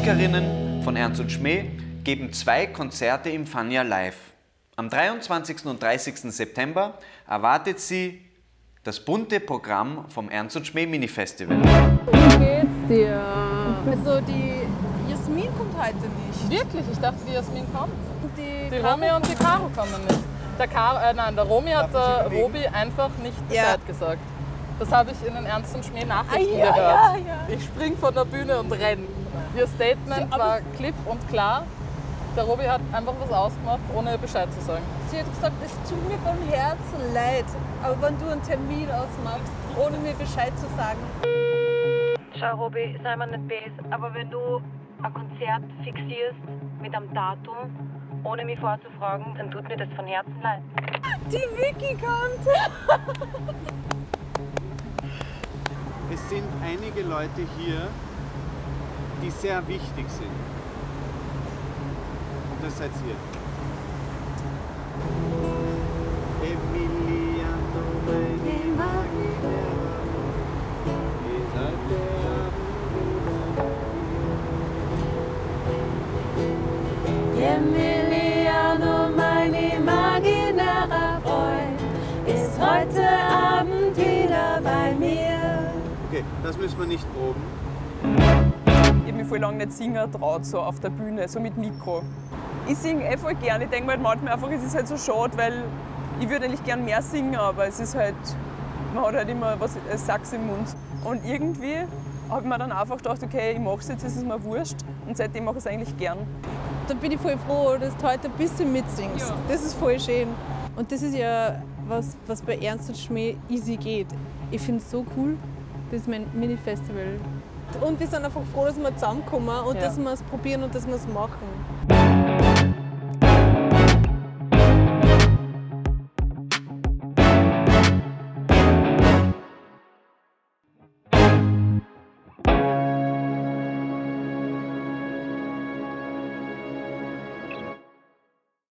Musikerinnen von Ernst und Schmäh geben zwei Konzerte im Fania Live. Am 23. und 30. September erwartet sie das bunte Programm vom Ernst und Schmäh Mini Festival. Wie geht's dir? Also die Jasmin kommt heute nicht. Wirklich? Ich dachte, die Jasmin kommt. Die, Die Romy und die Caro kommen nicht. Der, Car äh, nein, der Romy hat der Robi einfach nicht Ja. Bescheid gesagt. Das habe ich in den Ernst und Schmäh Nachrichten Ah, ja, gehört. ja, ja. Ich spring von der Bühne und renn. Ihr Statement war klipp und klar. Der Robi hat einfach was ausgemacht, ohne Bescheid zu sagen. Sie hat gesagt, es tut mir vom Herzen leid, aber wenn du einen Termin ausmachst, ohne mir Bescheid zu sagen, Schau, Robi, sei mir nicht böse, aber wenn du ein Konzert fixierst mit einem Datum, ohne mich vorzufragen, dann tut mir das von Herzen leid. die Vicky kommt. Es sind einige Leute hier, die sehr wichtig sind. Und das seid ihr. Emiliano, meine Okay, das müssen wir nicht proben. Ich habe mich voll lange nicht singen traut, so auf der Bühne, so mit Mikro. Ich singe eh voll gern. Ich denke mir halt manchmal einfach, es ist halt so schade, weil ich würde eigentlich gern mehr singen, aber es ist halt, man hat halt immer was äh, Sachs im Mund. Und irgendwie habe ich mir dann einfach gedacht, okay, ich mache es jetzt, ist es mir wurscht. Und seitdem mache ich es eigentlich gern. Dann bin ich voll froh, dass du heute ein bisschen mitsingst. Ja. Das ist voll schön. Und das ist ja was, was bei Ernst und Schmäh easy geht. Ich finde es so cool, das ist mein Mini-Festival. Und wir sind einfach froh, dass wir zusammenkommen und Ja. dass wir es probieren und dass wir es machen.